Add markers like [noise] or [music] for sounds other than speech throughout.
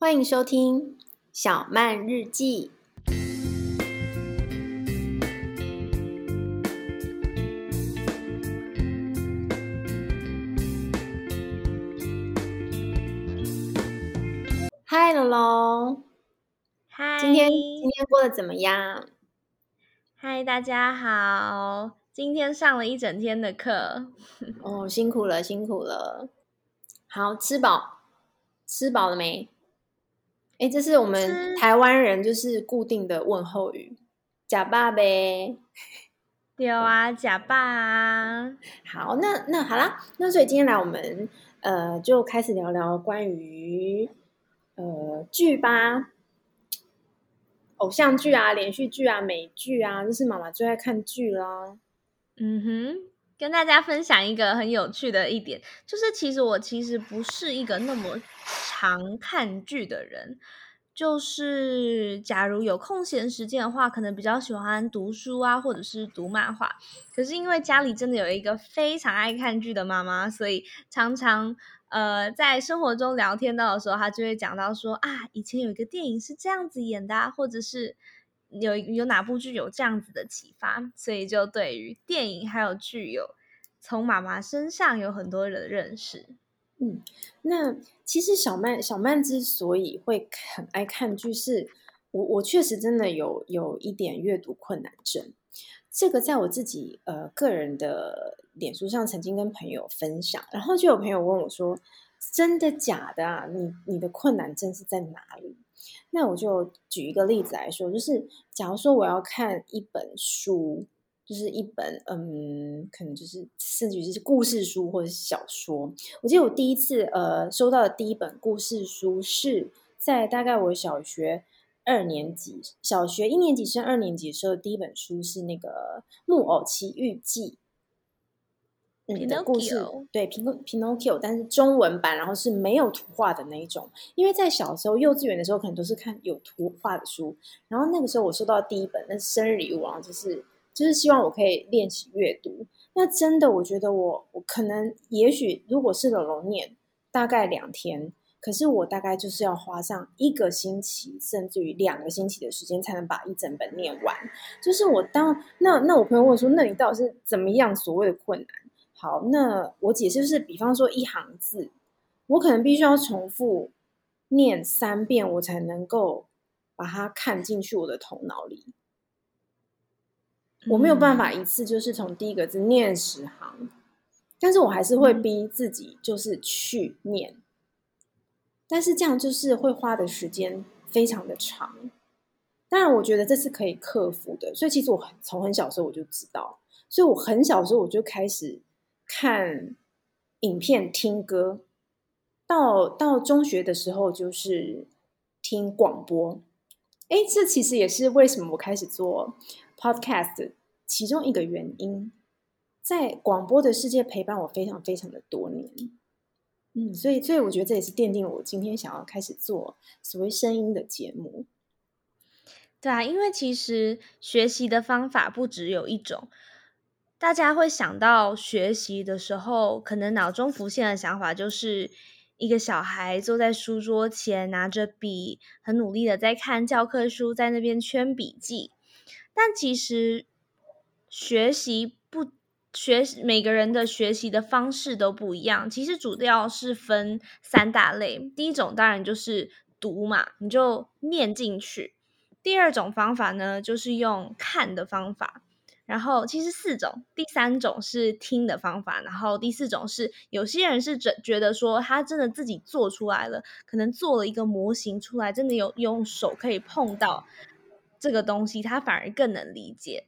欢迎收听小曼日记。嗨，龙龙。嗨。今天今天过得怎么样？嗨，大家好。今天上了一整天的课。哦，辛苦了，辛苦了。好，吃饱，吃饱了没？哎，这是我们台湾人就是固定的问候语，假爸呗。[laughs] 有啊，假爸啊。好，那那好啦，那所以今天来我们呃就开始聊聊关于呃剧吧，偶像剧啊、连续剧啊、美剧啊，就是妈妈最爱看剧啦。嗯哼，跟大家分享一个很有趣的一点，就是其实我其实不是一个那么。常看剧的人，就是假如有空闲时间的话，可能比较喜欢读书啊，或者是读漫画。可是因为家里真的有一个非常爱看剧的妈妈，所以常常呃在生活中聊天到的时候，她就会讲到说啊，以前有一个电影是这样子演的啊，或者是有有哪部剧有这样子的启发，所以就对于电影还有剧有从妈妈身上有很多的认识。嗯，那其实小曼小曼之所以会很爱看剧是，是我我确实真的有有一点阅读困难症。这个在我自己呃个人的脸书上曾经跟朋友分享，然后就有朋友问我说：“真的假的啊？你你的困难症是在哪里？”那我就举一个例子来说，就是假如说我要看一本书。就是一本嗯，可能就是甚至于是故事书或者是小说。我记得我第一次呃收到的第一本故事书是在大概我小学二年级，小学一年级升二年级的时候，第一本书是那个《木偶奇遇记》嗯的故事，对，皮诺皮诺丘，但是中文版，然后是没有图画的那一种。因为在小时候幼稚园的时候，可能都是看有图画的书。然后那个时候我收到第一本，那是生日礼物啊，就是。就是希望我可以练习阅读。那真的，我觉得我我可能也许如果是龙龙念，大概两天，可是我大概就是要花上一个星期，甚至于两个星期的时间，才能把一整本念完。就是我当那那我朋友问说，那你到底是怎么样所谓的困难？好，那我解释就是，比方说一行字，我可能必须要重复念三遍，我才能够把它看进去我的头脑里。我没有办法一次就是从第一个字念十行，但是我还是会逼自己就是去念，但是这样就是会花的时间非常的长。当然，我觉得这是可以克服的，所以其实我从很小的时候我就知道，所以我很小的时候我就开始看影片、听歌，到到中学的时候就是听广播。哎，这其实也是为什么我开始做 Podcast 其中一个原因，在广播的世界陪伴我非常非常的多年，嗯，所以所以我觉得这也是奠定我今天想要开始做所谓声音的节目。对啊，因为其实学习的方法不只有一种，大家会想到学习的时候，可能脑中浮现的想法就是一个小孩坐在书桌前，拿着笔，很努力的在看教科书，在那边圈笔记。但其实学习不学，每个人的学习的方式都不一样。其实主要是分三大类。第一种当然就是读嘛，你就念进去。第二种方法呢，就是用看的方法。然后其实四种，第三种是听的方法。然后第四种是有些人是觉觉得说他真的自己做出来了，可能做了一个模型出来，真的有用手可以碰到。这个东西他反而更能理解，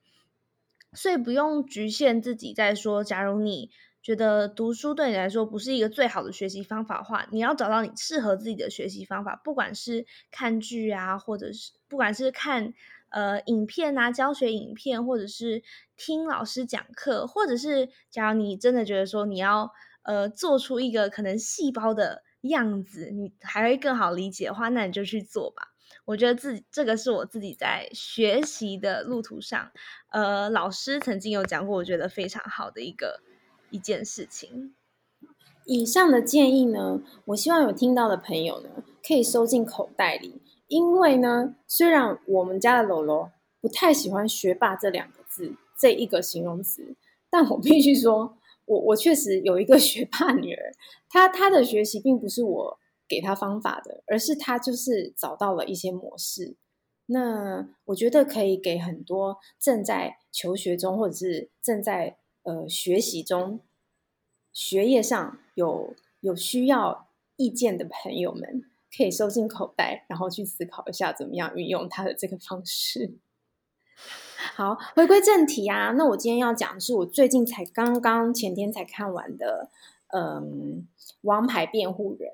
所以不用局限自己在说。假如你觉得读书对你来说不是一个最好的学习方法的话，你要找到你适合自己的学习方法。不管是看剧啊，或者是不管是看呃影片啊，教学影片，或者是听老师讲课，或者是假如你真的觉得说你要呃做出一个可能细胞的样子，你还会更好理解的话，那你就去做吧。我觉得自己这个是我自己在学习的路途上，呃，老师曾经有讲过，我觉得非常好的一个一件事情。以上的建议呢，我希望有听到的朋友呢，可以收进口袋里。因为呢，虽然我们家的楼楼不太喜欢“学霸”这两个字，这一个形容词，但我必须说，我我确实有一个学霸女儿，她她的学习并不是我给她方法的，而是她就是找到了一些模式。那我觉得可以给很多正在求学中，或者是正在呃学习中，学业上有有需要意见的朋友们，可以收进口袋，然后去思考一下怎么样运用它的这个方式。[laughs] 好，回归正题啊，那我今天要讲的是我最近才刚刚前天才看完的，嗯，《王牌辩护人》，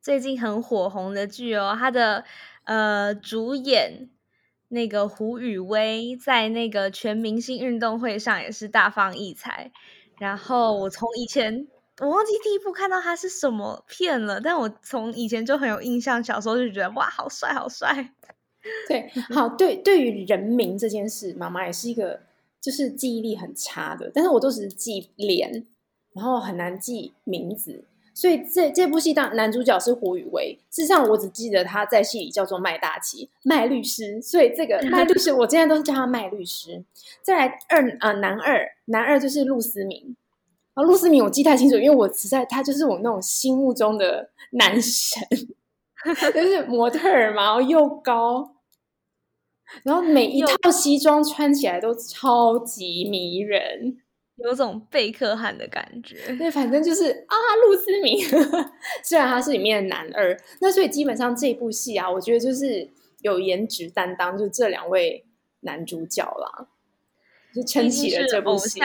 最近很火红的剧哦，他的。呃，主演那个胡宇威在那个全明星运动会上也是大放异彩。然后我从以前我忘记第一部看到他是什么片了，但我从以前就很有印象，小时候就觉得哇，好帅，好帅。[laughs] 对，好，对，对于人名这件事，妈妈也是一个就是记忆力很差的，但是我都只是记脸，然后很难记名字。所以这这部戏当男主角是胡宇威，事实上我只记得他在戏里叫做麦大奇，麦律师。所以这个 [laughs] 麦律师，我现在都是叫他麦律师。再来二啊、呃，男二，男二就是陆思明。啊，陆思明我记太清楚，因为我实在他就是我那种心目中的男神，就是模特儿嘛，然后又高，然后每一套西装穿起来都超级迷人。有种贝克汉的感觉，对，反正就是啊，陆思明，[laughs] 虽然他是里面的男二，那所以基本上这部戏啊，我觉得就是有颜值担当，就这两位男主角啦，就撑起了这部戏。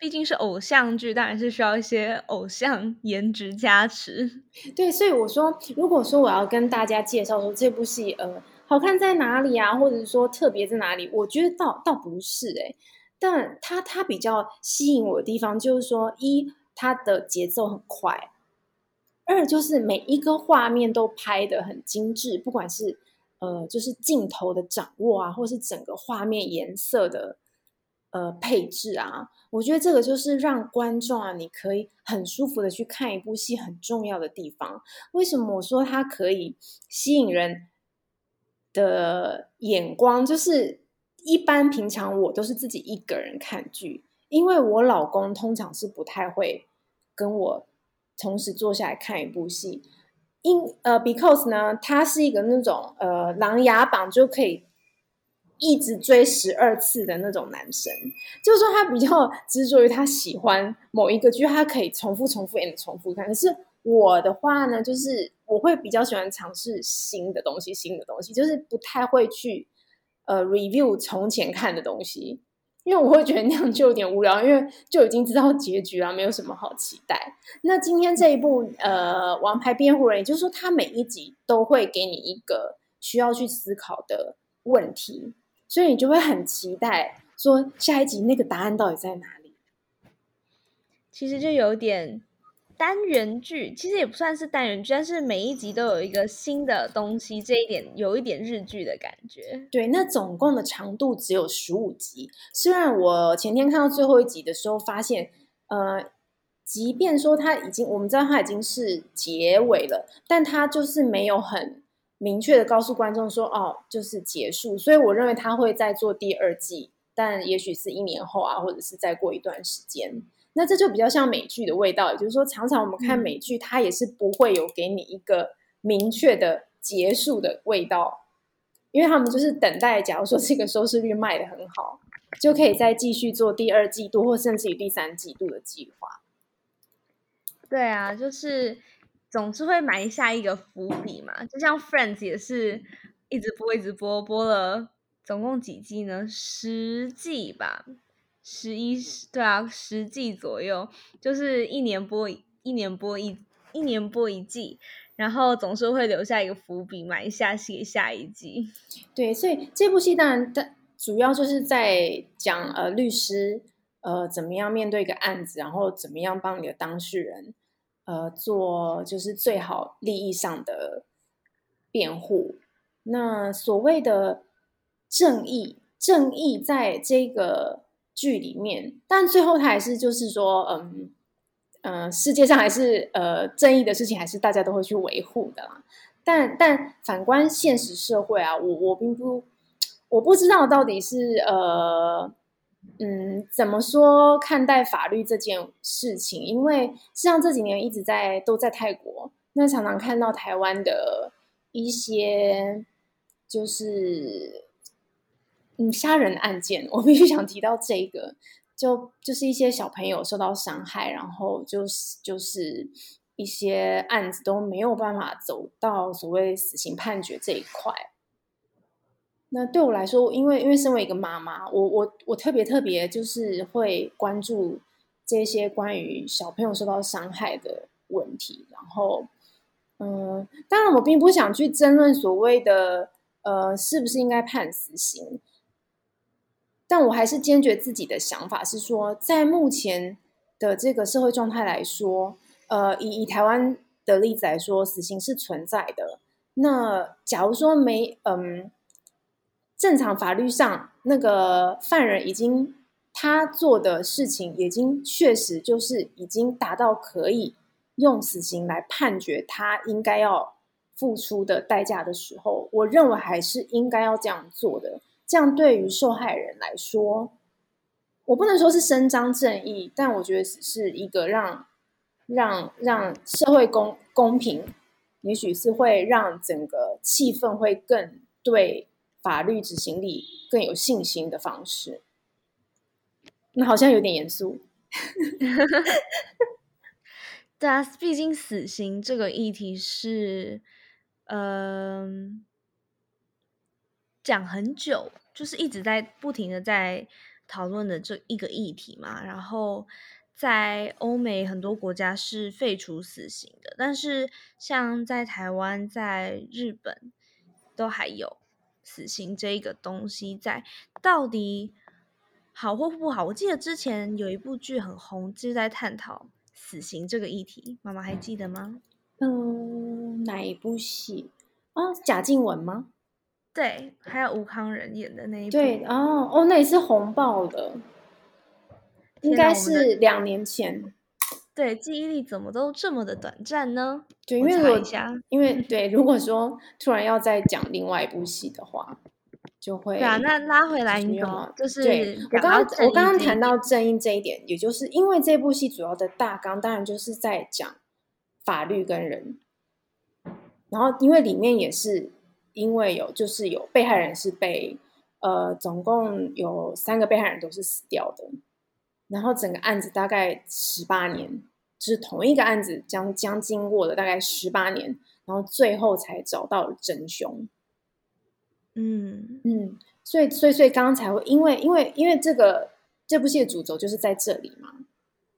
毕竟是偶像剧，当然是需要一些偶像颜值加持。对，所以我说，如果说我要跟大家介绍说这部戏，呃，好看在哪里啊，或者是说特别在哪里，我觉得倒倒不是诶、但它它比较吸引我的地方，就是说，一它的节奏很快，二就是每一个画面都拍得很精致，不管是呃就是镜头的掌握啊，或是整个画面颜色的呃配置啊，我觉得这个就是让观众啊，你可以很舒服的去看一部戏很重要的地方。为什么我说它可以吸引人的眼光，就是。一般平常我都是自己一个人看剧，因为我老公通常是不太会跟我同时坐下来看一部戏。因呃，because 呢，他是一个那种呃琅琊榜就可以一直追十二次的那种男生，就是说他比较执着于他喜欢某一个剧，他可以重复、重复、and 重复看。可是我的话呢，就是我会比较喜欢尝试新的东西，新的东西，就是不太会去。呃，review 从前看的东西，因为我会觉得那样就有点无聊，因为就已经知道结局了，没有什么好期待。那今天这一部呃，《王牌辩护人》，也就是说，他每一集都会给你一个需要去思考的问题，所以你就会很期待说下一集那个答案到底在哪里。其实就有点。单元剧其实也不算是单元剧，但是每一集都有一个新的东西，这一点有一点日剧的感觉。对，那总共的长度只有十五集。虽然我前天看到最后一集的时候，发现，呃，即便说它已经，我们知道它已经是结尾了，但它就是没有很明确的告诉观众说，哦，就是结束。所以我认为他会再做第二季，但也许是一年后啊，或者是再过一段时间。那这就比较像美剧的味道，也就是说，常常我们看美剧，它也是不会有给你一个明确的结束的味道，因为他们就是等待，假如说这个收视率卖得很好，就可以再继续做第二季度或甚至于第三季度的计划。对啊，就是总是会埋下一个伏笔嘛，就像 Friends 也是一直播一直播，播了总共几季呢？十季吧。十一对啊，十季左右，就是一年播一年播一一年播一季，然后总是会留下一个伏笔，埋下写下一季。[laughs] 对，所以这部戏当然它主要就是在讲呃律师呃怎么样面对一个案子，然后怎么样帮你的当事人呃做就是最好利益上的辩护。那所谓的正义，正义在这个。剧里面，但最后他还是就是说，嗯，呃，世界上还是呃正义的事情，还是大家都会去维护的啦。但但反观现实社会啊，我我并不我不知道到底是呃嗯怎么说看待法律这件事情，因为像这几年一直在都在泰国，那常常看到台湾的一些就是嗯杀人案件，我必须想提到这个。就就是一些小朋友受到伤害，然后就是就是一些案子都没有办法走到所谓死刑判决这一块。那对我来说，因为因为身为一个妈妈，我我我特别特别就是会关注这些关于小朋友受到伤害的问题。然后，嗯，当然我并不想去争论所谓的呃是不是应该判死刑。但我还是坚决自己的想法是说，在目前的这个社会状态来说，呃，以以台湾的例子来说，死刑是存在的。那假如说没，嗯，正常法律上那个犯人已经他做的事情已经确实就是已经达到可以用死刑来判决他应该要付出的代价的时候，我认为还是应该要这样做的。这样对于受害人来说，我不能说是伸张正义，但我觉得是一个让让让社会公公平，也许是会让整个气氛会更对法律执行力更有信心的方式。那好像有点严肃。[laughs] 对啊，毕竟死刑这个议题是，嗯、讲很久，就是一直在不停的在讨论的这一个议题嘛。然后在欧美很多国家是废除死刑的，但是像在台湾、在日本都还有死刑这一个东西在。到底好或不好？我记得之前有一部剧很红，就是在探讨死刑这个议题。妈妈还记得吗？嗯，哪一部戏？哦，贾静雯吗？对，还有吴康仁演的那一部。对，哦哦，那也是红爆的，应该是两年前。对，记忆力怎么都这么的短暂呢？对，因为我因为对，如果说突然要再讲另外一部戏的话，就会对啊。那拉回来，你懂就是对我刚刚我刚刚谈到正义这一点，也就是因为这部戏主要的大纲，当然就是在讲法律跟人，然后因为里面也是。因为有，就是有被害人是被，呃，总共有三个被害人都是死掉的，然后整个案子大概十八年，就是同一个案子将将经过了大概十八年，然后最后才找到了真凶。嗯嗯，所以所以所以刚刚才会因为因为因为这个这部戏的主轴就是在这里嘛，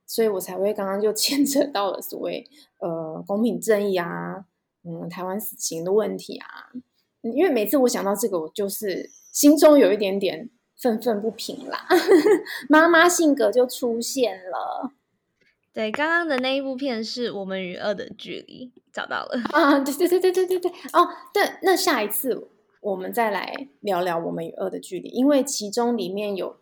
所以我才会刚刚就 [laughs] 牵扯到了所谓呃公平正义啊，嗯，台湾死刑的问题啊。因为每次我想到这个，我就是心中有一点点愤愤不平啦，[laughs] 妈妈性格就出现了。对，刚刚的那一部片是我们与恶的距离，找到了啊！对对对对对对对哦，对，那下一次我们再来聊聊我们与恶的距离，因为其中里面有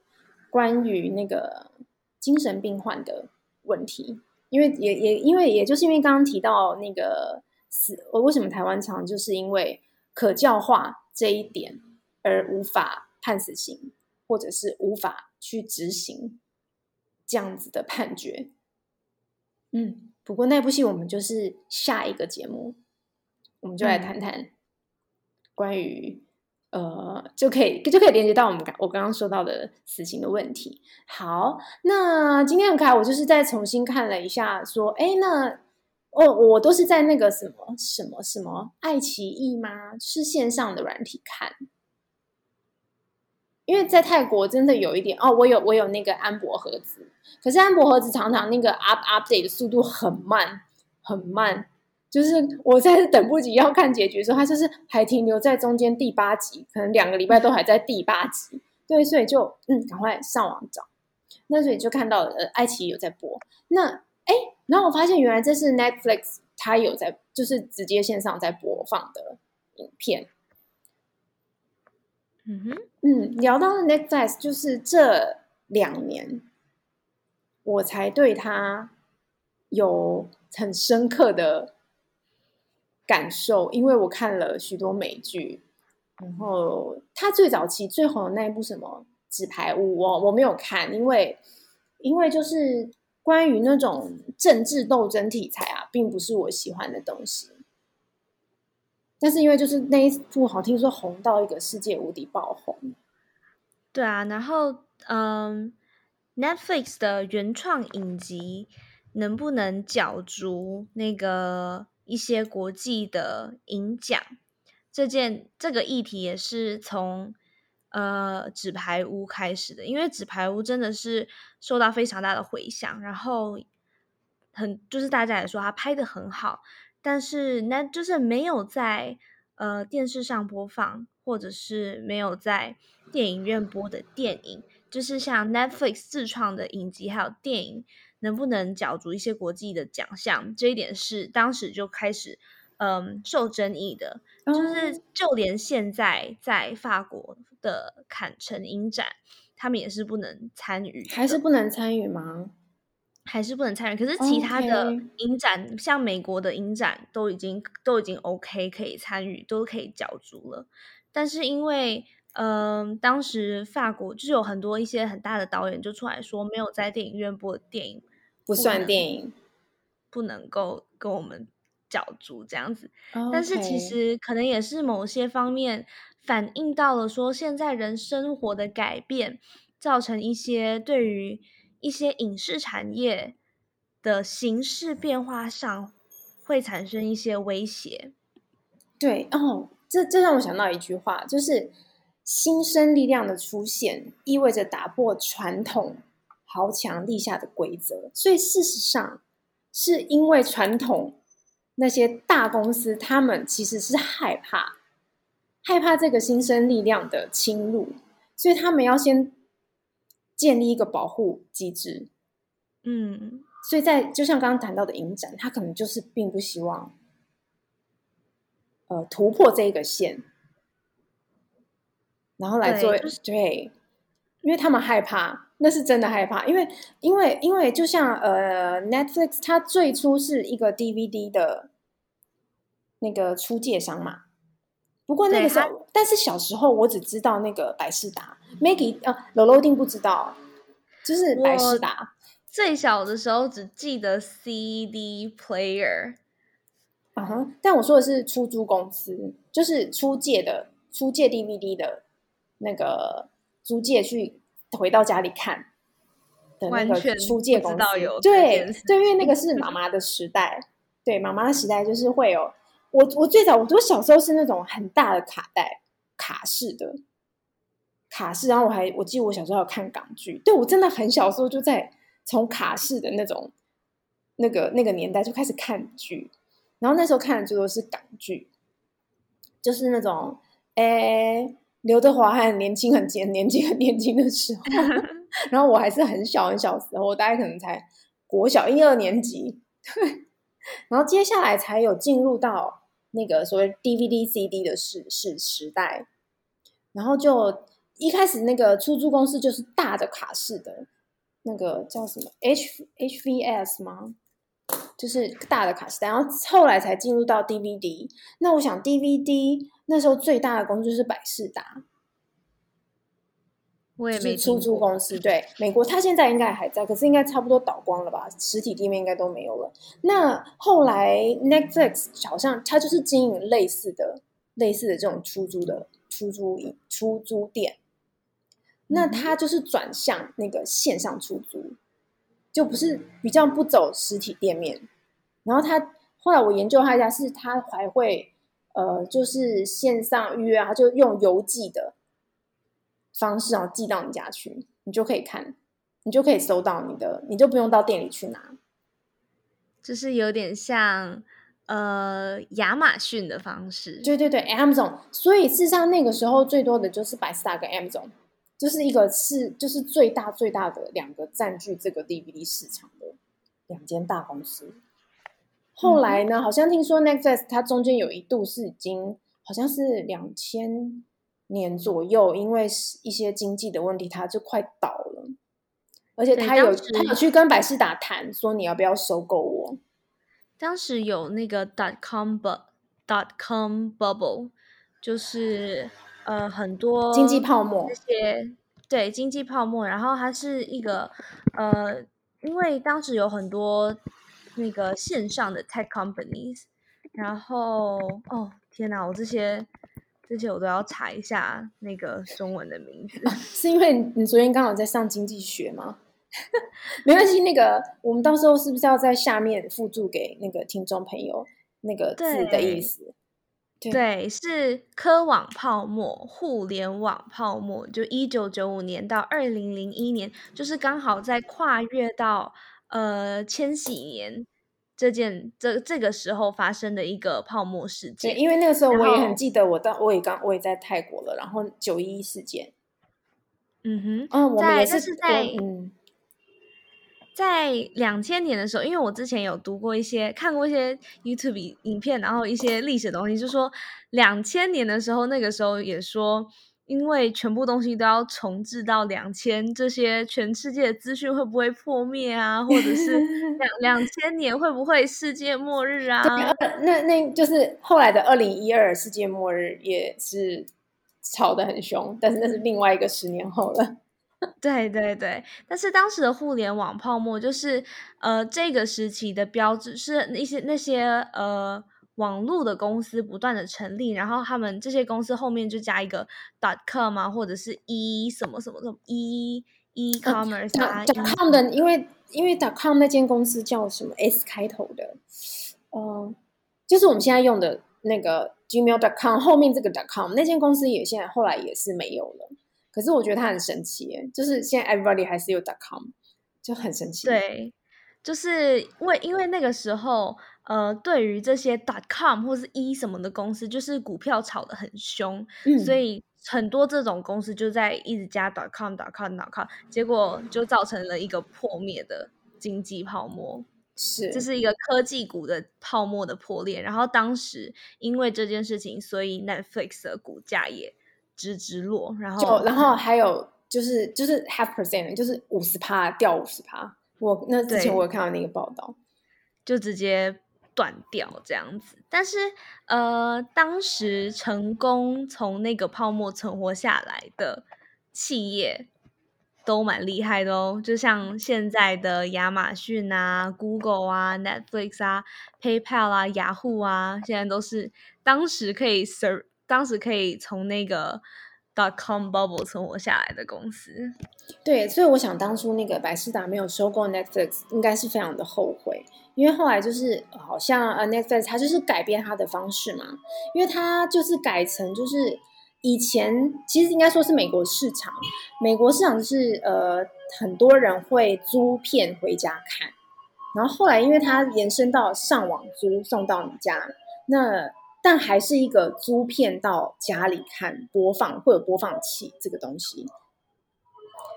关于那个精神病患的问题，因为也也因为也就是因为刚刚提到那个死，我为什么台湾常就是因为。可教化这一点而无法判死刑，或者是无法去执行这样子的判决。嗯，不过那部戏我们就是下一个节目，我们就来谈谈关于、嗯、呃，就可以就可以连接到我们刚我刚刚说到的死刑的问题。好，那今天很开，我就是再重新看了一下，说，哎，那。哦，我都是在那个什么什么什么爱奇艺吗？是线上的软体看，因为在泰国真的有一点哦，我有我有那个安博盒子，可是安博盒子常常那个 up update 的速度很慢很慢，就是我在等不及要看结局的时候，它就是还停留在中间第八集，可能两个礼拜都还在第八集，对，所以就嗯，赶快上网找，那所以就看到，呃，爱奇艺有在播，那。哎，然后我发现原来这是 Netflix，它有在，就是直接线上在播放的影片。嗯哼，嗯，聊到 Netflix，就是这两年我才对他有很深刻的感受，因为我看了许多美剧，然后他最早期最红的那一部什么《纸牌屋》，我我没有看，因为因为就是关于那种政治斗争题材啊，并不是我喜欢的东西。但是因为就是那一部好，听说红到一个世界无敌爆红。对啊，然后嗯，Netflix 的原创影集能不能角逐那个一些国际的影奖？这件这个议题也是从呃《纸牌屋》开始的，因为《纸牌屋》真的是受到非常大的回响，然后很就是大家也说他拍的很好。但是那就是没有在呃电视上播放，或者是没有在电影院播的电影，就是像 Netflix 自创的影集还有电影，能不能角逐一些国际的奖项？这一点是当时就开始嗯、呃、受争议的，就是就连现在在法国的坎城影展，他们也是不能参与，还是不能参与吗？还是不能参与，可是其他的影展.像美国的影展，都已经都已经 OK 可以参与，都可以角逐了。但是因为，嗯、呃，当时法国就是有很多一些很大的导演就出来说，没有在电影院播的电影不算电影，不能够跟我们角逐这样子。Okay. 但是其实可能也是某些方面反映到了说，现在人生活的改变，造成一些对于。一些影视产业的形式变化上会产生一些威胁。对哦，这这让我想到一句话，就是新生力量的出现意味着打破传统豪强立下的规则。所以事实上，是因为传统那些大公司，他们其实是害怕害怕这个新生力量的侵入，所以他们要先。建立一个保护机制，嗯，所以在就像刚刚谈到的影展，他可能就是并不希望，呃，突破这一个线，然后来做对，对，因为他们害怕，那是真的害怕，因为因为因为就像呃，Netflix 它最初是一个 DVD 的那个出借商嘛。不过那个时候，但是小时候我只知道那个百事达，Maggie 啊，罗罗一定不知道，就是百事达。最小的时候只记得 CD player，啊哈，但我说的是出租公司，就是出借的，出借 DVD 的那个租借去回到家里看的那个出借公司。对对，因为那个是妈妈的时代，对妈妈的时代就是会有。我我最早，我我小时候是那种很大的卡带卡式的卡式，然后我还我记得我小时候有看港剧，对，我真的很小时候就在从卡式的那种那个那个年代就开始看剧，然后那时候看的最多是港剧，就是那种诶刘德华还很年轻很年年轻很年轻的时候，[laughs] 然后我还是很小很小时候，我大概可能才国小一二年级，对，[laughs] 然后接下来才有进入到。那个所谓 DVD、CD 的时时时代，然后就一开始那个出租公司就是大的卡式的，那个叫什么 H HVS 吗？就是大的卡式，然后后来才进入到 DVD。那我想 DVD 那时候最大的公司就是百事达。我也没出租公司，对，美国，他现在应该还在，可是应该差不多倒光了吧？实体店面应该都没有了。那后来 Netflix 好像他就是经营类似的、类似的这种出租的出租出租店，那他就是转向那个线上出租，就不是比较不走实体店面。然后他后来我研究他一下，是他还会呃，就是线上预约，他就用邮寄的。方式啊，寄到你家去，你就可以看，你就可以收到你的，你就不用到店里去拿。就是有点像呃亚马逊的方式。对对对，Amazon。所以事实上那个时候最多的就是百视达跟 Amazon，就是一个是就是最大最大的两个占据这个 DVD 市场的两间大公司。后来呢，嗯、好像听说 Netflix 它中间有一度是已经好像是两千。年左右，因为一些经济的问题，它就快倒了。而且他有他有去跟百事达谈，说你要不要收购我。当时有那个 dot com bu dot com bubble，就是呃很多经济泡沫，这些对经济泡沫，然后它是一个呃，因为当时有很多那个线上的 tech companies，然后哦天哪，我这些这些我都要查一下那个中文的名字，是因为你昨天刚好在上经济学吗？[laughs] 没关系，那个我们到时候是不是要在下面附注给那个听众朋友那个字的意思？对，对，是科网泡沫、互联网泡沫，就一九九五年到二零零一年，就是刚好在跨越到呃千禧年这件这这个时候发生的一个泡沫事件。因为那个时候我也很记得，我到我也刚我也在泰国了，然后九一一事件。嗯哼，嗯，我们也是，是在嗯。在两千年的时候，因为我之前有读过一些、看过一些 YouTube 影片，然后一些历史的东西，就说两千年的时候，那个时候也说，因为全部东西都要重置到两千，这些全世界的资讯会不会破灭啊？或者是 [laughs] 两两千年会不会世界末日啊？那那就是后来的二零一二世界末日也是吵得很凶，但是那是另外一个十年后了。[laughs] 对对对，但是当时的互联网泡沫就是呃这个时期的标志，是那些那些呃网络的公司不断的成立，然后他们这些公司后面就加一个 dot com 啊，或者是 e 什么什么什么 e e commerce 啊。dot com 的，因为因为 dot com 那间公司叫什么 s 开头的，呃，就是我们现在用的那个 gmail dot com 后面这个 dot com 那间公司也现在后来也是没有了。可是我觉得它很神奇耶，就是现在 everybody 还是有 dot .com，就很神奇。对，就是因为因为那个时候，呃，对于这些 .com 或是 e 什么的公司，就是股票炒得很凶，嗯，所以很多这种公司就在一直加 .com .com .com，结果就造成了一个破灭的经济泡沫。是，这是一个科技股的泡沫的破裂。然后当时因为这件事情，所以 Netflix 的股价也。直直落，然后然后还有就是就是 half percent，就是五十趴掉五十趴。我那之前我有看到那个报道，就直接断掉这样子。但是呃，当时成功从那个泡沫存活下来的企业都蛮厉害的哦，就像现在的亚马逊啊、Google 啊、Netflix 啊、PayPal 啊、雅虎啊，现在都是当时可以 serve。当时可以从那个 dot com bubble 存活下来的公司，对，所以我想当初那个百事达没有收购 Netflix，应该是非常的后悔，因为后来就是好像呃 Netflix 它就是改变它的方式嘛，因为它就是改成就是以前其实应该说是美国市场，美国市场是呃很多人会租片回家看，然后后来因为它延伸到上网租送到你家，那。但还是一个租片到家里看播放，会有播放器这个东西。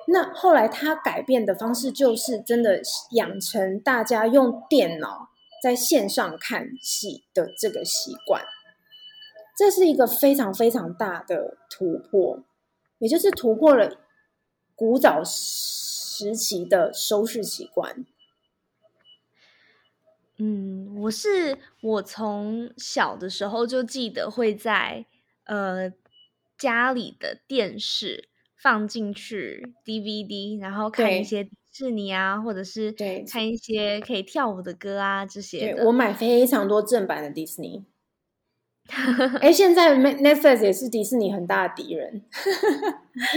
那后来他改变的方式就是真的养成大家用电脑在线上看戏的这个习惯，这是一个非常非常大的突破，也就是突破了古早时期的收视习惯。嗯，我是我从小的时候就记得会在呃家里的电视放进去 DVD，然后看一些迪士尼啊，或者是看一些可以跳舞的歌啊这些。我买非常多正版的迪士尼。[laughs] 哎，现在 Netflix 也是迪士尼很大的敌人，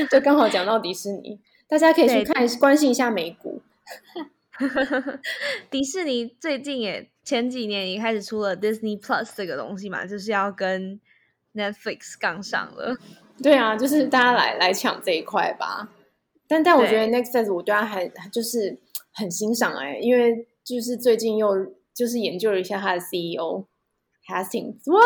就刚好讲到迪士尼，大家可以去看关心一下美股。[laughs] 迪士尼最近也前几年也开始出了 Disney Plus 这个东西嘛，就是要跟 Netflix 杠上了。对啊，就是大家来来抢这一块吧。但但我觉得 Netflix 我对他还就是很欣赏哎、欸，因为就是最近又就是研究了一下他的 CEO Hastings，哇，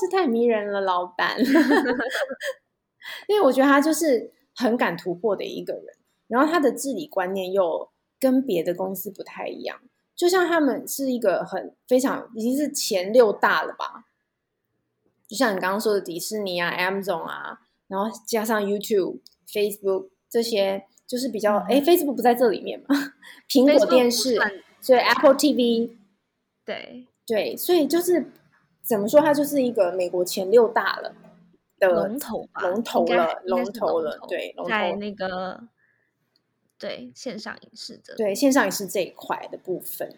这太迷人了，老板。[laughs] 因为我觉得他就是很敢突破的一个人，然后他的治理观念又。跟别的公司不太一样，就像他们是一个很非常已经是前六大了吧？就像你刚刚说的迪士尼啊、Amazon 啊，然后加上 YouTube、Facebook 这些就是比较哎、嗯、，Facebook 不在这里面嘛？苹果电视，所以 Apple TV，对对，所以就是怎么说，它就是一个美国前六大了的龙头吧，龙头了，龙头了，对，龙头在那个对线上影视的，对线上影视这一块的部分。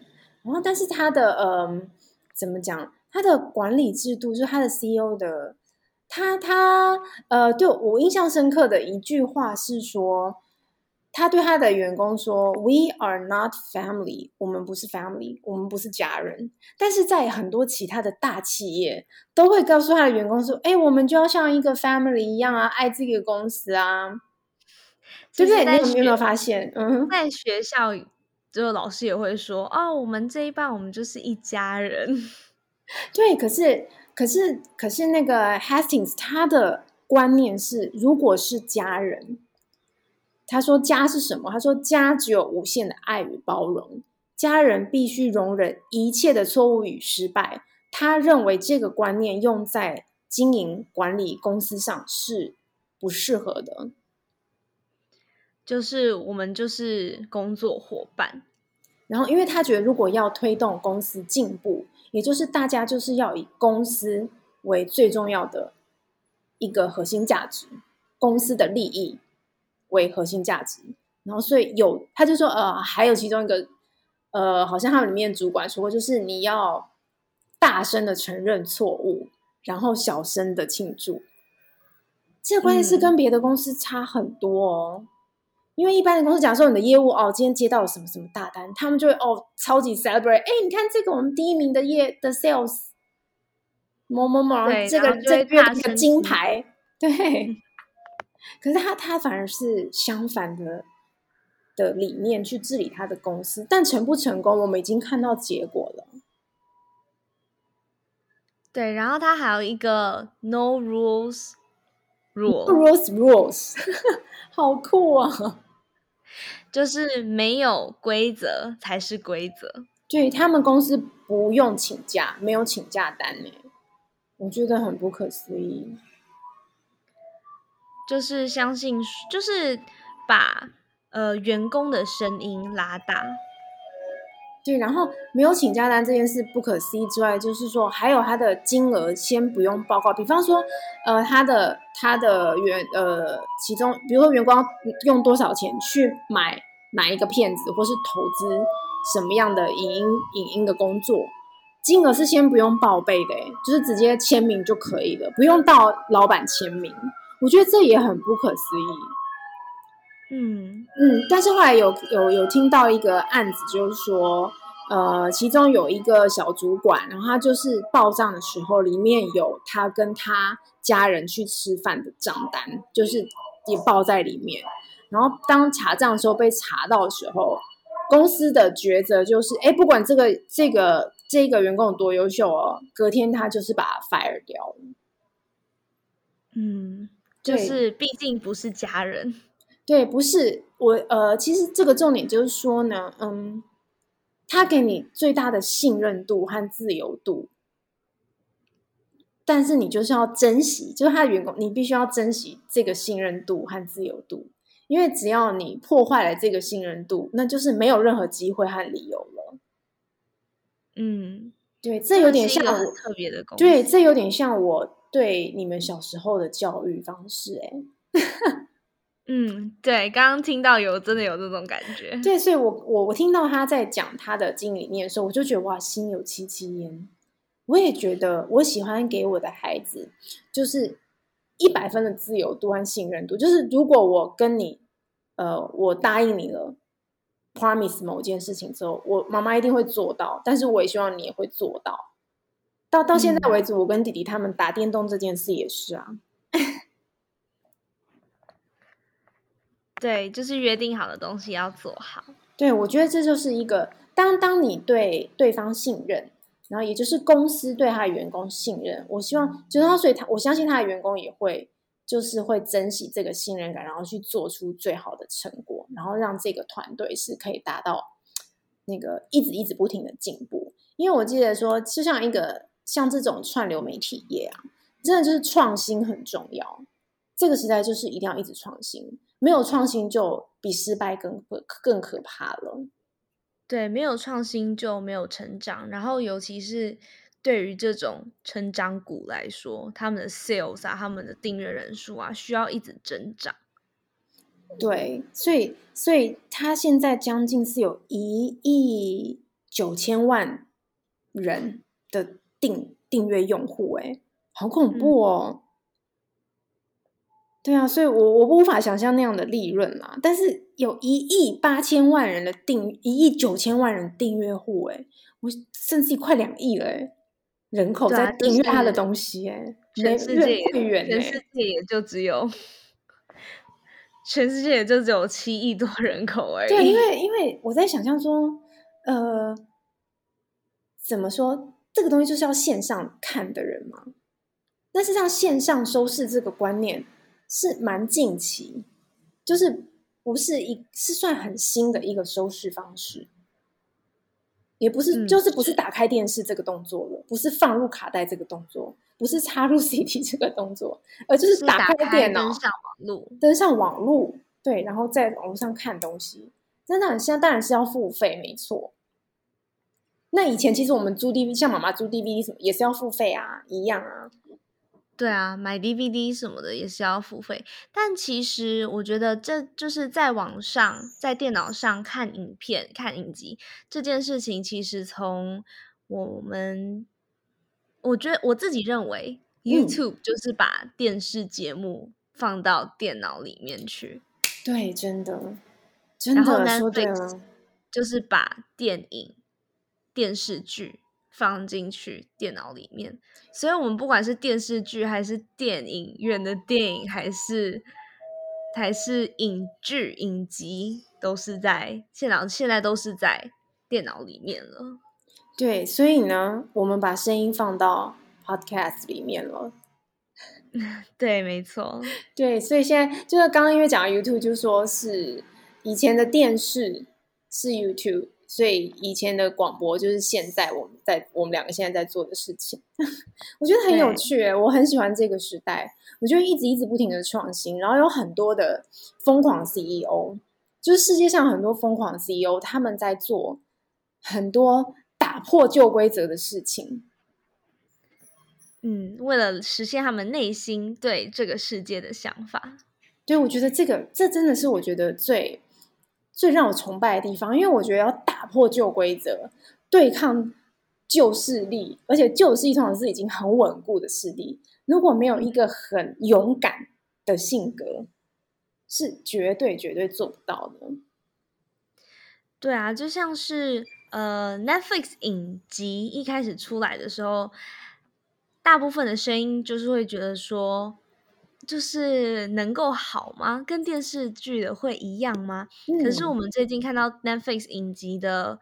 然后，但是它的嗯，怎么讲？它的管理制度，就是它的 CEO 的。他他呃，对我印象深刻的一句话是说，他对他的员工说：“We are not family，我们不是 family，我们不是家人。”但是在很多其他的大企业，都会告诉他的员工说：“哎，我们就要像一个 family 一样啊，爱这个公司啊。”对不对？你有没有发现？嗯，在学校，就老师也会说：“哦，我们这一班，我们就是一家人。” [laughs] [laughs] 对，可是。可是，可是那个 Hastings 他的观念是，如果是家人，他说家是什么？他说家只有无限的爱与包容，家人必须容忍一切的错误与失败。他认为这个观念用在经营管理公司上是不适合的。就是我们就是工作伙伴，然后因为他觉得，如果要推动公司进步。也就是大家就是要以公司为最重要的一个核心价值，公司的利益为核心价值。然后，所以有他就说，呃，还有其中一个，呃，好像他们里面主管说过，就是你要大声的承认错误，然后小声的庆祝。这个关键是跟别的公司差很多哦。嗯因为一般的公司，假设你的业务哦，今天接到了什么什么大单，他们就会哦，超级 celebrate。哎，你看这个我们第一名的业的 sales，某某某，这个这个月的金牌，对。可是他他反而是相反的的理念去治理他的公司，但成不成功，我们已经看到结果了。对，然后他还有一个 no rules rule，no rules rules，[laughs] 好酷啊！就是没有规则才是规则。对，他们公司不用请假，没有请假单呢，我觉得很不可思议。就是相信，就是把呃员工的声音拉大。对，然后没有请假单这件事不可思议之外，就是说还有他的金额先不用报告。比方说，呃，他的他的员呃，其中比如说员工用多少钱去买哪一个片子，或是投资什么样的影音影音的工作，金额是先不用报备的，就是直接签名就可以了，不用到老板签名。我觉得这也很不可思议。嗯嗯，但是后来有有有听到一个案子，就是说，呃，其中有一个小主管，然后他就是报账的时候，里面有他跟他家人去吃饭的账单，就是也报在里面。然后当查账的时候被查到的时候，公司的抉择就是，哎，不管这个这个这个员工有多优秀哦，隔天他就是把他 fire 掉了。嗯，就是毕竟不是家人。对，不是我，呃，其实这个重点就是说呢，嗯，他给你最大的信任度和自由度，但是你就是要珍惜，就是他的员工，你必须要珍惜这个信任度和自由度，因为只要你破坏了这个信任度，那就是没有任何机会和理由了。嗯，对，这有点像我特别的，对，这有点像我对你们小时候的教育方式，哎。[laughs] 嗯，对，刚刚听到有真的有这种感觉，对，所以我我我听到他在讲他的经理念的时候，我就觉得哇，心有戚戚焉。我也觉得我喜欢给我的孩子就是一百分的自由度和信任度，就是如果我跟你，呃，我答应你了，promise 某件事情之后，我妈妈一定会做到，但是我也希望你也会做到。到到现在为止，嗯，我跟弟弟他们打电动这件事也是啊。对，就是约定好的东西要做好。对，我觉得这就是一个当当你对对方信任，然后也就是公司对他的员工信任。我希望就是他，所以他我相信他的员工也会就是会珍惜这个信任感，然后去做出最好的成果，然后让这个团队是可以达到那个一直一直不停的进步。因为我记得说，就像一个像这种串流媒体业啊，真的就是创新很重要。这个时代就是一定要一直创新。没有创新就比失败更更可怕了。对，没有创新就没有成长，然后尤其是对于这种成长股来说，他们的 sales 啊，他们的订阅人数啊，需要一直增长。对，所以所以他现在将近是有一亿九千万人的订订阅用户，哎，好恐怖哦！嗯对啊，所以我我无法想象那样的利润啦。但是有一亿八千万人的订，一亿九千万人订阅户，哎，我甚至快两亿了，哎，人口在订阅他的东西，哎，全世界会员，全世界也就只有，全世界也就只有七亿多人口而已。对，因为因为我在想象说，呃，怎么说这个东西就是要线上看的人嘛？但是像线上收视这个观念。是蛮近期，就是不是一是算很新的一个收视方式，也不是，嗯、就是不是打开电视这个动作了，不是放入卡带这个动作，不是插入 [laughs] CD 这个动作，而就是打开电脑，登上网络，登上网络，对，然后在网络上看东西。真的，现在当然是要付费，没错。那以前其实我们租 DVD，像妈妈租 DVD 什么也是要付费啊，一样啊。对啊，买 DVD 什么的也是要付费，但其实我觉得这就是在网上、在电脑上看影片、看影集这件事情，其实从我们，我觉得我自己认为，YouTube 就是把电视节目放到电脑里面去。嗯、对，真的，真的，然后 Netflix 就是把电影、电视剧。放进去电脑里面，所以我们不管是电视剧，还是电影院的电影，还是还是影剧影集，都是在现场，现在都是在电脑里面了。对，所以呢，我们把声音放到 Podcast 里面了。[laughs] 对，没错。对，所以现在就是刚刚因为讲到 YouTube，就说是以前的电视是 YouTube。所以以前的广播就是现在我们在我们两个现在在做的事情，[laughs] 我觉得很有趣，我很喜欢这个时代。我觉得一直一直不停的创新，然后有很多的疯狂 CEO，就是世界上很多疯狂 CEO，他们在做很多打破旧规则的事情。嗯，为了实现他们内心对这个世界的想法。对，我觉得这个这真的是我觉得最。最让我崇拜的地方，因为我觉得要打破旧规则，对抗旧势力，而且旧势力通常是已经很稳固的势力。如果没有一个很勇敢的性格，是绝对绝对做不到的。对啊，就像是呃，Netflix 影集一开始出来的时候，大部分的声音就是会觉得说。就是能够好吗？跟电视剧的会一样吗？嗯。可是我们最近看到 Netflix 影集的，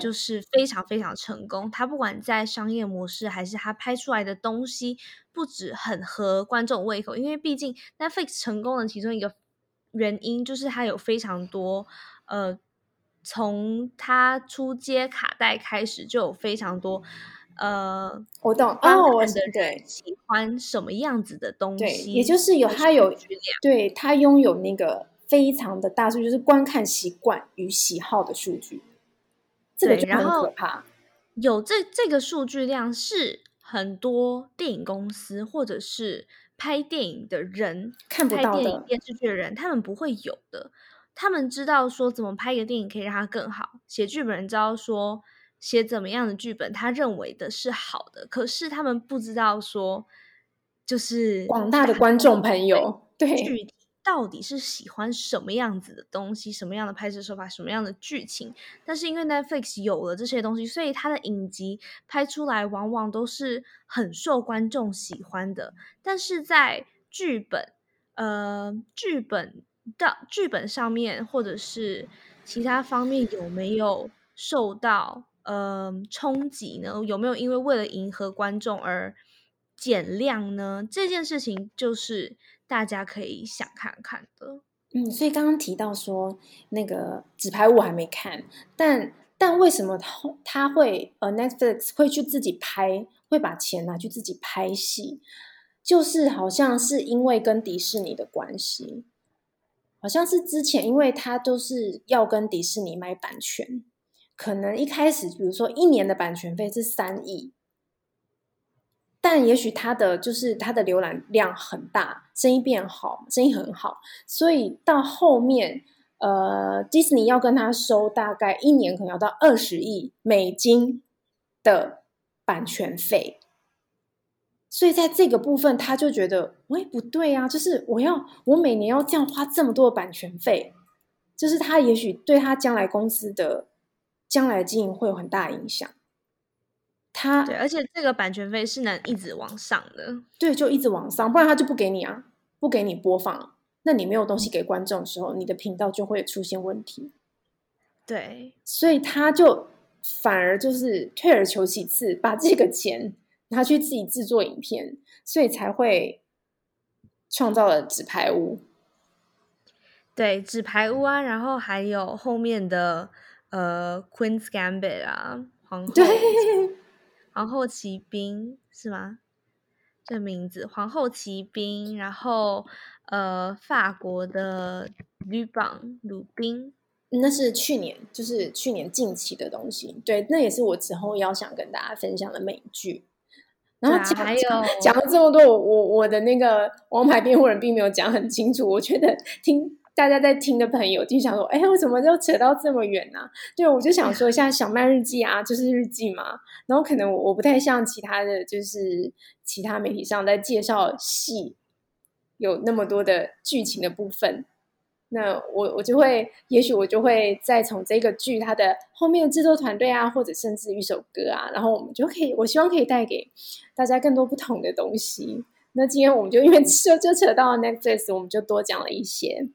就是非常非常成功。它不管在商业模式，还是它拍出来的东西，不止很合观众胃口。因为毕竟 Netflix 成功的其中一个原因，就是它有非常多呃，从它出街卡带开始就有非常多。呃，我懂哦，我的对喜欢什么样子的东西？对，也就是有他有，对，他拥有那个非常的大数据，就是观看习惯与喜好的数据。这个就很可怕。有这这个数据量是很多电影公司或者是拍电影的人看不到的，拍电影电视剧的人他们不会有的。他们知道说怎么拍一个电影可以让它更好，写剧本人知道说。写怎么样的剧本，他认为的是好的，可是他们不知道说，就是广大的观众朋友，对，具体到底是喜欢什么样子的东西，什么样的拍摄手法，什么样的剧情。但是因为 Netflix 有了这些东西，所以它的影集拍出来往往都是很受观众喜欢的。但是在剧本，呃，剧本的剧本上面，或者是其他方面，有没有受到？呃，冲击呢？有没有因为为了迎合观众而减量呢？这件事情就是大家可以想看看的。嗯，所以刚刚提到说那个纸牌屋还没看，但但为什么他他会呃 Netflix 会去自己拍，会把钱拿去自己拍戏，就是好像是因为跟迪士尼的关系。好像是之前，因为他都是要跟迪士尼买版权，可能一开始，比如说一年的版权费是三亿，但也许他的就是他的浏览量很大，生意变好，生意很好，所以到后面，呃，迪士尼要跟他收大概一年可能要到二十亿美金的版权费。所以在这个部分，他就觉得，喂，不对啊，就是我要我每年要这样花这么多的版权费，就是他也许对他将来公司的将来经营会有很大的影响。他对，而且这个版权费是能一直往上的，对，就一直往上，不然他就不给你啊，不给你播放，那你没有东西给观众的时候，你的频道就会出现问题。对，所以他就反而就是退而求其次，把这个钱。拿去自己制作影片，所以才会创造了纸牌屋。对，纸牌屋啊，然后还有后面的呃，Queen's Gambit 啊，皇后，对，[laughs] 皇后骑兵是吗？这名字，皇后骑兵，然后呃，法国的鲁邦鲁宾，那是去年，就是去年近期的东西。对，那也是我之后要想跟大家分享的美剧。然后讲、啊、还有讲了这么多，我我我的那个王牌辩护人并没有讲很清楚。我觉得听大家在听的朋友就想说，哎，我怎么就扯到这么远呢、啊？对，我就想说 [laughs] 一下小麦日记啊，就是日记嘛。然后可能我我不太像其他的就是其他媒体上在介绍戏有那么多的剧情的部分。那我我就会，也许我就会再从这个剧它的后面的制作团队啊，或者甚至一首歌啊，然后我们就可以，我希望可以带给大家更多不同的东西。那今天我们就因为就就扯到了 Netflix，我们就多讲了一些。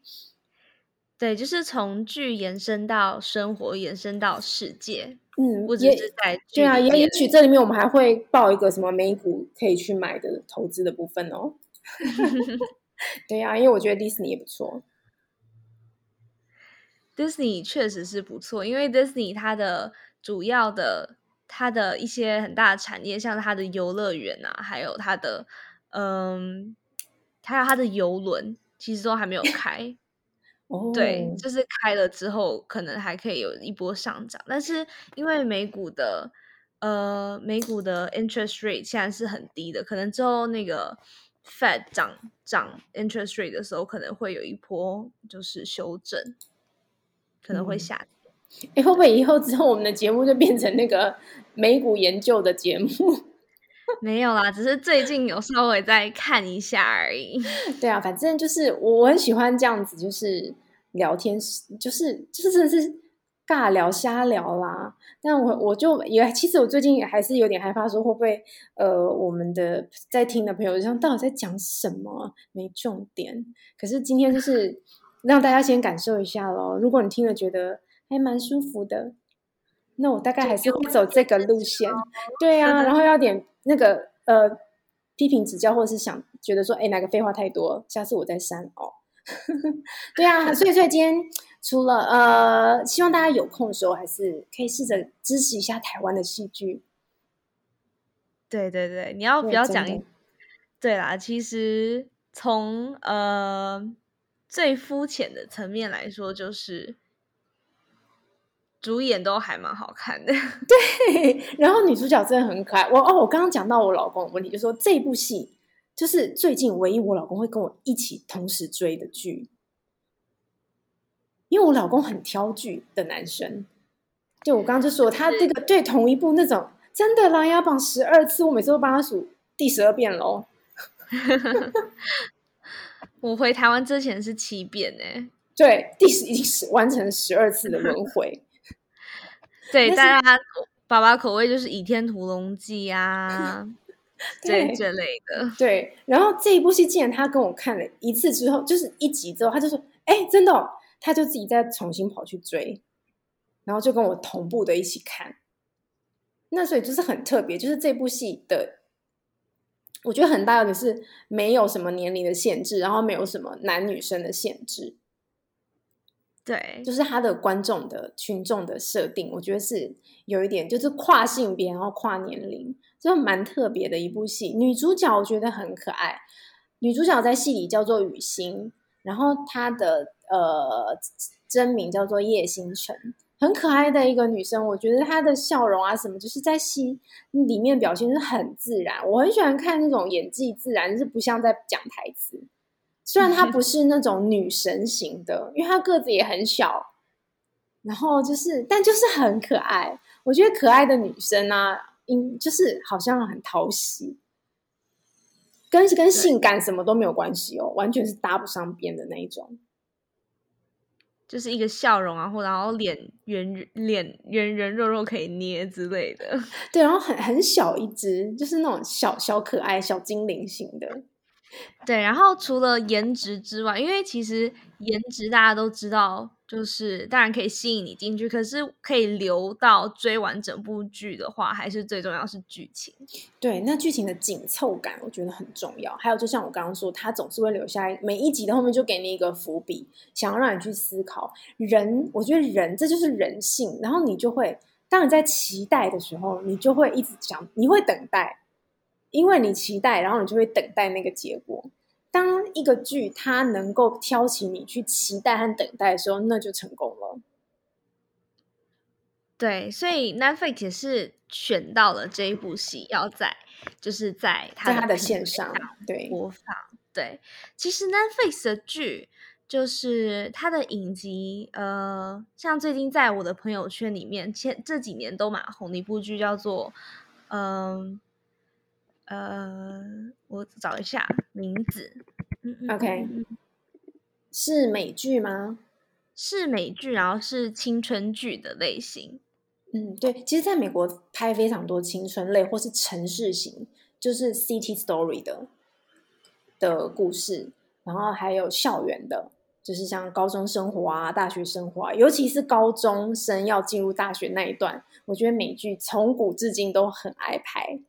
对，就是从剧延伸到生活，延伸到世界。嗯，不只是在对啊，也许这里面我们还会报一个什么美股可以去买的投资的部分哦。[laughs] [laughs] 对啊，因为我觉得迪士尼也不错。Disney 确实是不错，因为 Disney 它的主要的它的一些很大的产业，像它的游乐园啊，还有它的嗯，还有它的游轮，其实都还没有开。哦，对，就是开了之后，可能还可以有一波上涨。但是因为美股的呃美股的 interest rate 现在是很低的，可能之后那个 Fed 涨涨 interest rate 的时候，可能会有一波就是修正。可能会下跌，哎、嗯，会不会以后之后我们的节目就变成那个美股研究的节目？[laughs] 没有啦，只是最近有稍微再看一下而已。[laughs] 对啊，反正就是我很喜欢这样子，就是聊天，就是就是真的是尬聊瞎聊啦。但我我就也其实我最近也还是有点害怕，说会不会呃，我们的在听的朋友像到底在讲什么没重点？可是今天就是。[laughs] 让大家先感受一下咯。如果你听了觉得还蛮舒服的，那我大概还是会走这个路线。对啊，然后要点那个呃批评指教，或者是想觉得说，哎，哪个废话太多，下次我再删哦。[laughs] 对啊，所以所以今天除了呃，希望大家有空的时候，还是可以试着支持一下台湾的戏剧。对对对，你要不要讲一？对啦，其实从呃。最肤浅的层面来说，就是主演都还蛮好看的。[laughs] 对，然后女主角真的很可爱。我哦，我刚刚讲到我老公的问题，就是说这部戏就是最近唯一我老公会跟我一起同时追的剧，因为我老公很挑剧的男生。就我刚刚就说他这个对同一部那种真的琅琊榜十二次，我每次都帮他数第十二遍喽。[laughs] [laughs] 我回台湾之前是七遍呢，对，第十已经是完成十二次的轮回。对，大家爸爸口味就是《倚天屠龙记》啊，[laughs] 对这类的。对，然后这一部戏，竟然他跟我看了一次之后，就是一集之后，他就说：“哎，真的哦。”他就自己再重新跑去追，然后就跟我同步的一起看。那所以就是很特别，就是这部戏的。我觉得很大的是没有什么年龄的限制，然后没有什么男女生的限制。对，就是他的观众的群众的设定，我觉得是有一点，就是跨性别，然后跨年龄，就蛮特别的一部戏。女主角我觉得很可爱，女主角在戏里叫做雨欣，然后她的呃，真名叫做叶星辰，很可爱的一个女生。我觉得她的笑容啊，什么就是在戏里面表现是很自然。我很喜欢看那种演技自然，就是不像在讲台词。虽然她不是那种女神型的，因为她个子也很小，然后就是，但就是很可爱。我觉得可爱的女生啊，应就是好像很讨喜。跟跟性感什么都没有关系哦，完全是搭不上边的那一种，就是一个笑容啊，或然后脸圆脸圆圆肉肉可以捏之类的，[laughs] 对，然后很很小一只，就是那种小小可爱小精灵型的。对，然后除了颜值之外，因为其实颜值大家都知道，就是当然可以吸引你进去，可是可以留到追完整部剧的话，还是最重要是剧情。对，那剧情的紧凑感我觉得很重要。还有，就像我刚刚说，他总是会留下每一集的后面就给你一个伏笔，想要让你去思考人。我觉得人这就是人性，然后你就会，当你在期待的时候，你就会一直想，你会等待。因为你期待，然后你就会等待那个结果。当一个剧它能够挑起你去期待和等待的时候，那就成功了。对，所以 Netflix 也是选到了这一部戏，要在就是在它的，线上对播放。对，其实 Netflix 的剧就是它的影集，呃，像最近在我的朋友圈里面，前这几年都蛮红的一部剧，叫做嗯。呃呃，我找一下名字。OK，是美剧吗？是美剧，然后是青春剧的类型。嗯，对，其实在美国拍非常多青春类或是城市型，就是 City Story 的的故事，然后还有校园的，就是像高中生活啊、大学生活啊，尤其是高中生要进入大学那一段，我觉得美剧从古至今都很爱拍。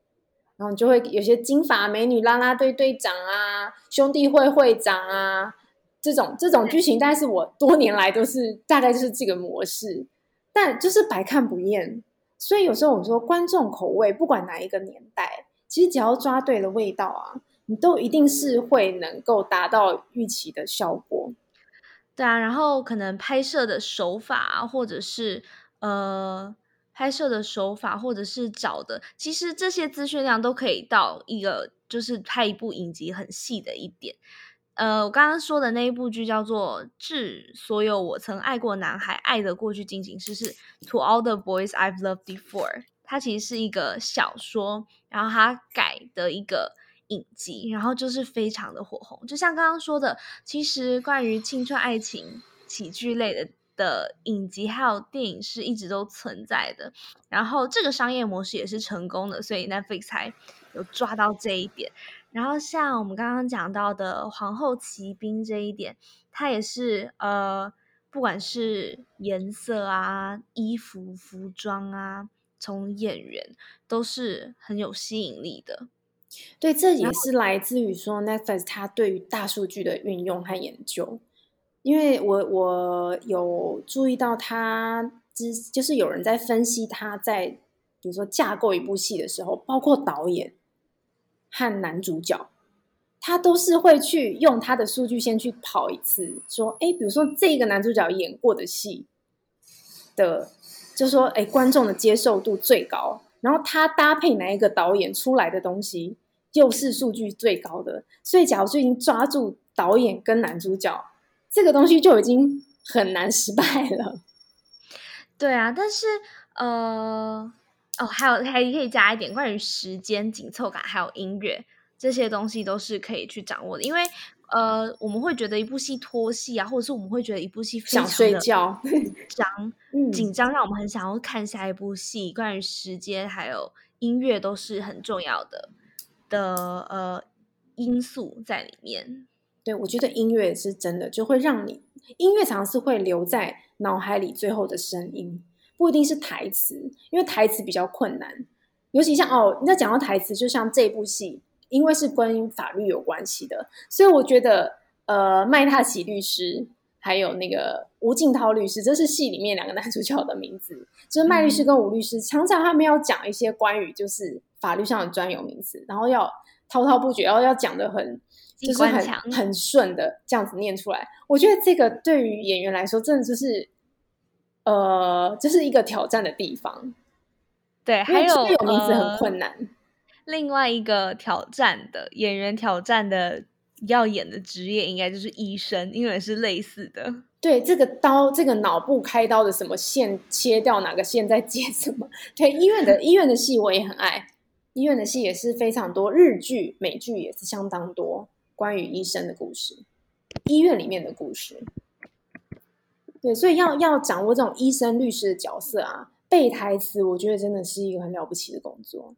然后就会有些金发美女啦啦队队长啊，兄弟会会长啊，这种这种剧情，但是我多年来都是大概就是这个模式，但就是百看不厌。所以有时候我们说观众口味，不管哪一个年代，其实只要抓对了味道啊，你都一定是会能够达到预期的效果。对啊，然后可能拍摄的手法，或者是呃。拍摄的手法，或者是找的，其实这些资讯量都可以到一个，就是拍一部影集很细的一点。呃，我刚刚说的那一部剧叫做《致所有我曾爱过男孩爱的过去进行式》，是 To All the Boys I've Loved Before。它其实是一个小说，然后它改的一个影集，然后就是非常的火红。就像刚刚说的，其实关于青春爱情喜剧类的。的影集还有电影是一直都存在的，然后这个商业模式也是成功的，所以 Netflix 才有抓到这一点。然后像我们刚刚讲到的《皇后骑兵》这一点，它也是呃，不管是颜色啊、衣服、服装啊，从演员都是很有吸引力的。对，这也是来自于说 Netflix 它对于大数据的运用和研究。因为我我有注意到他之就是有人在分析他在比如说架构一部戏的时候，包括导演和男主角，他都是会去用他的数据先去跑一次，说，哎，比如说这个男主角演过的戏的，就说，哎，观众的接受度最高，然后他搭配哪一个导演出来的东西，又是数据最高的，所以假如说已经抓住导演跟男主角。这个东西就已经很难失败了。对啊，但是呃，哦，还有还可以加一点关于时间紧凑感，还有音乐这些东西都是可以去掌握的。因为呃，我们会觉得一部戏拖戏啊，或者是我们会觉得一部戏非常想睡觉紧 [laughs] 张，紧张让我们很想要看下一部戏。关于时间还有音乐都是很重要的的呃因素在里面。对，我觉得音乐是真的，就会让你音乐常常是会留在脑海里最后的声音，不一定是台词，因为台词比较困难。尤其像哦，你在讲到台词，就像这部戏，因为是跟法律有关系的，所以我觉得呃，麦大奇律师还有那个吴敬涛律师，这是戏里面两个男主角的名字，就是麦律师跟吴律师，常常他们要讲一些关于就是法律上的专有名词，然后要。滔滔不绝，然后要讲的很就是很很顺的这样子念出来。我觉得这个对于演员来说，真的就是呃，这、就是一个挑战的地方。对，还有有名字很困难。呃、[laughs] 另外一个挑战的演员挑战的要演的职业，应该就是医生，因为是类似的。[laughs] 对，这个刀，这个脑部开刀的什么线切掉哪个线再接什么？对，医院的医院的戏我也很爱，医院的戏也是非常多，日剧、美剧也是相当多关于医生的故事，医院里面的故事。对，所以要要掌握这种医生、律师的角色啊，背台词，我觉得真的是一个很了不起的工作。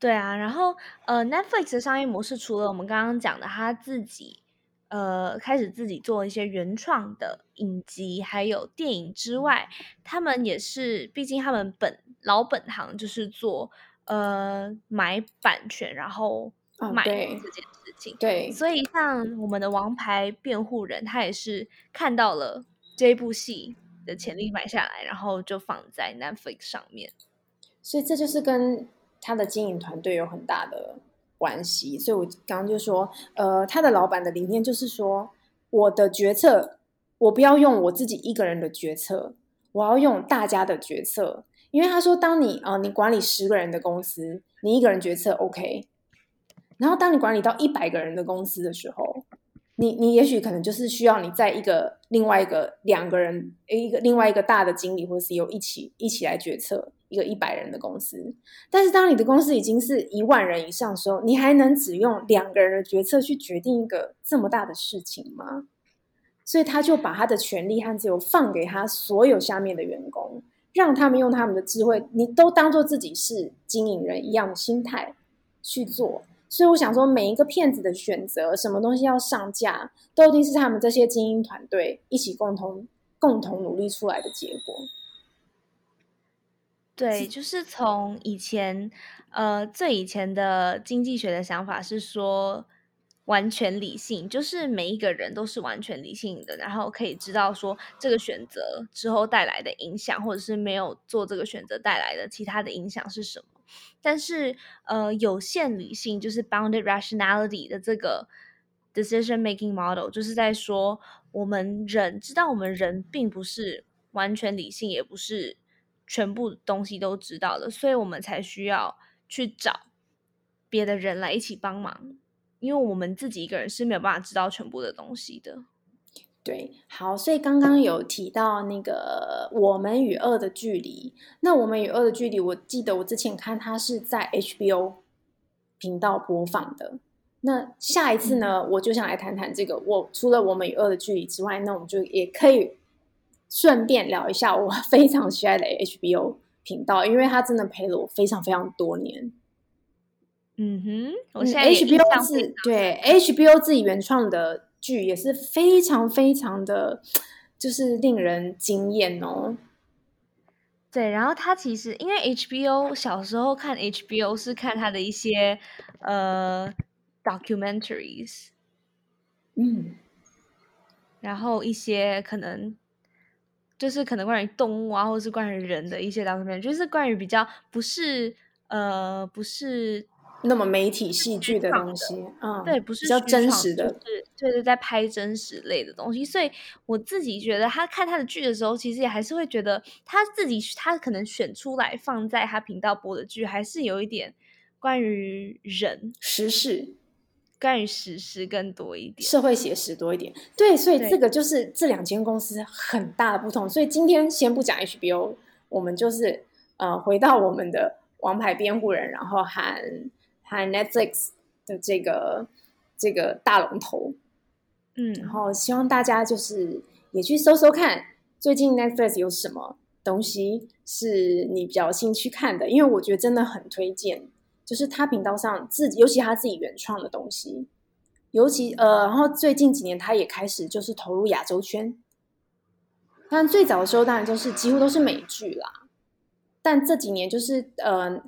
对啊，然后呃，Netflix 的商业模式除了我们刚刚讲的他自己。呃，开始自己做一些原创的影集，还有电影之外，他们也是，毕竟他们本老本行就是做呃买版权，然后卖这件事情。哦、对，对，所以像我们的《王牌辩护人》，他也是看到了这部戏的潜力买下来，然后就放在 Netflix 上面。所以这就是跟他的经营团队有很大的。关系，所以我刚刚就说，呃，他的老板的理念就是说，我的决策，我不要用我自己一个人的决策，我要用大家的决策。因为他说，当你啊、呃，你管理十个人的公司，你一个人决策 OK，然后当你管理到一百个人的公司的时候，你你也许可能就是需要你在一个另外一个两个人，一个另外一个大的经理或者 CEO 一起一起来决策。一个一百人的公司，但是当你的公司已经是一万人以上的时候，你还能只用两个人的决策去决定一个这么大的事情吗？所以他就把他的权利和自由放给他所有下面的员工，让他们用他们的智慧，你都当做自己是经营人一样的心态去做。所以我想说，每一个片子的选择，什么东西要上架，都一定是他们这些精英团队一起共同共同努力出来的结果。对，就是从以前，呃，最以前的经济学的想法是说，完全理性，就是每一个人都是完全理性的，然后可以知道说这个选择之后带来的影响，或者是没有做这个选择带来的其他的影响是什么。但是，呃，有限理性就是 bounded rationality 的这个 decision making model，就是在说我们人知道我们人并不是完全理性，也不是。全部东西都知道的，所以我们才需要去找别的人来一起帮忙，因为我们自己一个人是没有办法知道全部的东西的。对，好，所以刚刚有提到那个《我们与恶的距离》，那《我们与恶的距离》，我记得我之前看它是在 HBO 频道播放的。那下一次呢，嗯、我就想来谈谈这个。我除了《我们与恶的距离》之外，那我们就也可以。顺便聊一下我 [laughs] 非常喜爱的 HBO 频道，因为它真的陪了我非常非常多年。嗯哼，我现在 HBO 自对 HBO 自己原创的剧也是非常非常的，就是令人惊艳哦。对，然后他其实因为 HBO 小时候看 HBO 是看他的一些呃 documentaries，嗯，然后一些可能。就是可能关于动物啊，或者是关于人的一些 documentary，就是关于比较不是呃不是那么媒体戏剧的东西，嗯，对，不是比较真实的，就是对对，在拍真实类的东西。所以我自己觉得，他看他的剧的时候，其实也还是会觉得他自己他可能选出来放在他频道播的剧，还是有一点关于人时事。关于时事更多一点，社会写实多一点。对，所以这个就是这两间公司很大的不同。所以今天先不讲 HBO，我们就是呃回到我们的王牌辩护人，然后和和 Netflix 的这个这个大龙头，嗯，然后希望大家就是也去搜搜看，最近 Netflix 有什么东西是你比较有兴趣看的，因为我觉得真的很推荐。就是他频道上自己，尤其他自己原创的东西，尤其呃，然后最近几年他也开始就是投入亚洲圈。但最早的时候当然就是几乎都是美剧啦，但这几年就是呃，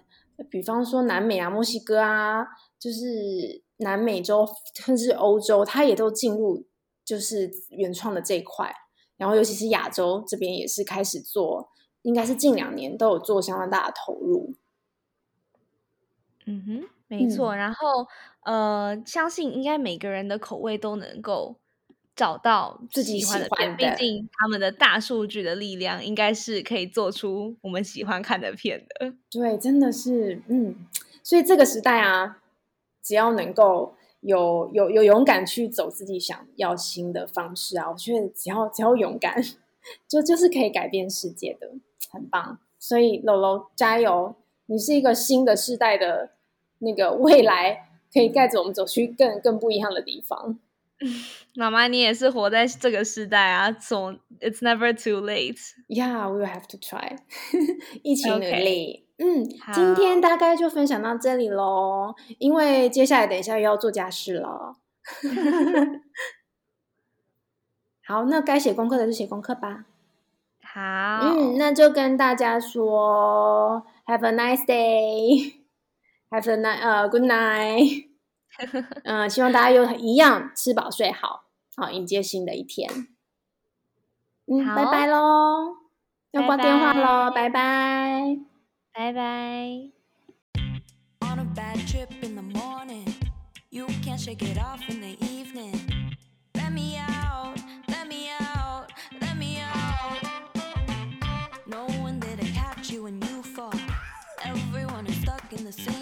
比方说南美啊、墨西哥啊，就是南美洲甚至欧洲，它也都进入就是原创的这一块。然后尤其是亚洲这边也是开始做，应该是近两年都有做相当大的投入。嗯哼，没错。嗯、然后呃，相信应该每个人的口味都能够找到自己喜欢的片，毕竟他们的大数据的力量应该是可以做出我们喜欢看的片的。对，真的是，嗯，所以这个时代啊，只要能够有有有勇敢去走自己想要新的方式啊，我觉得只要只要勇敢，[laughs] 就就是可以改变世界的，很棒。所以楼楼加油，你是一个新的世代的那个未来，可以带着我们走去更更不一样的地方。妈妈，你也是活在这个时代啊，So it's never too late. Yeah, we have to try. 一起努力。嗯，好今天大概就分享到这里喽，因为接下来等一下又要做家事了。好，那该写功课的就写功课吧。好，嗯，那就跟大家说，Have a nice day. Have a nice, uh, good night. 嗯希望大家又一样吃饱睡好好迎接新的一天嗯拜拜喽要挂电话喽拜拜拜拜 on a bad trip in the morning you can't shake it off in the evening let me out let me out let me out no one catch you you fall everyone is stuck in the same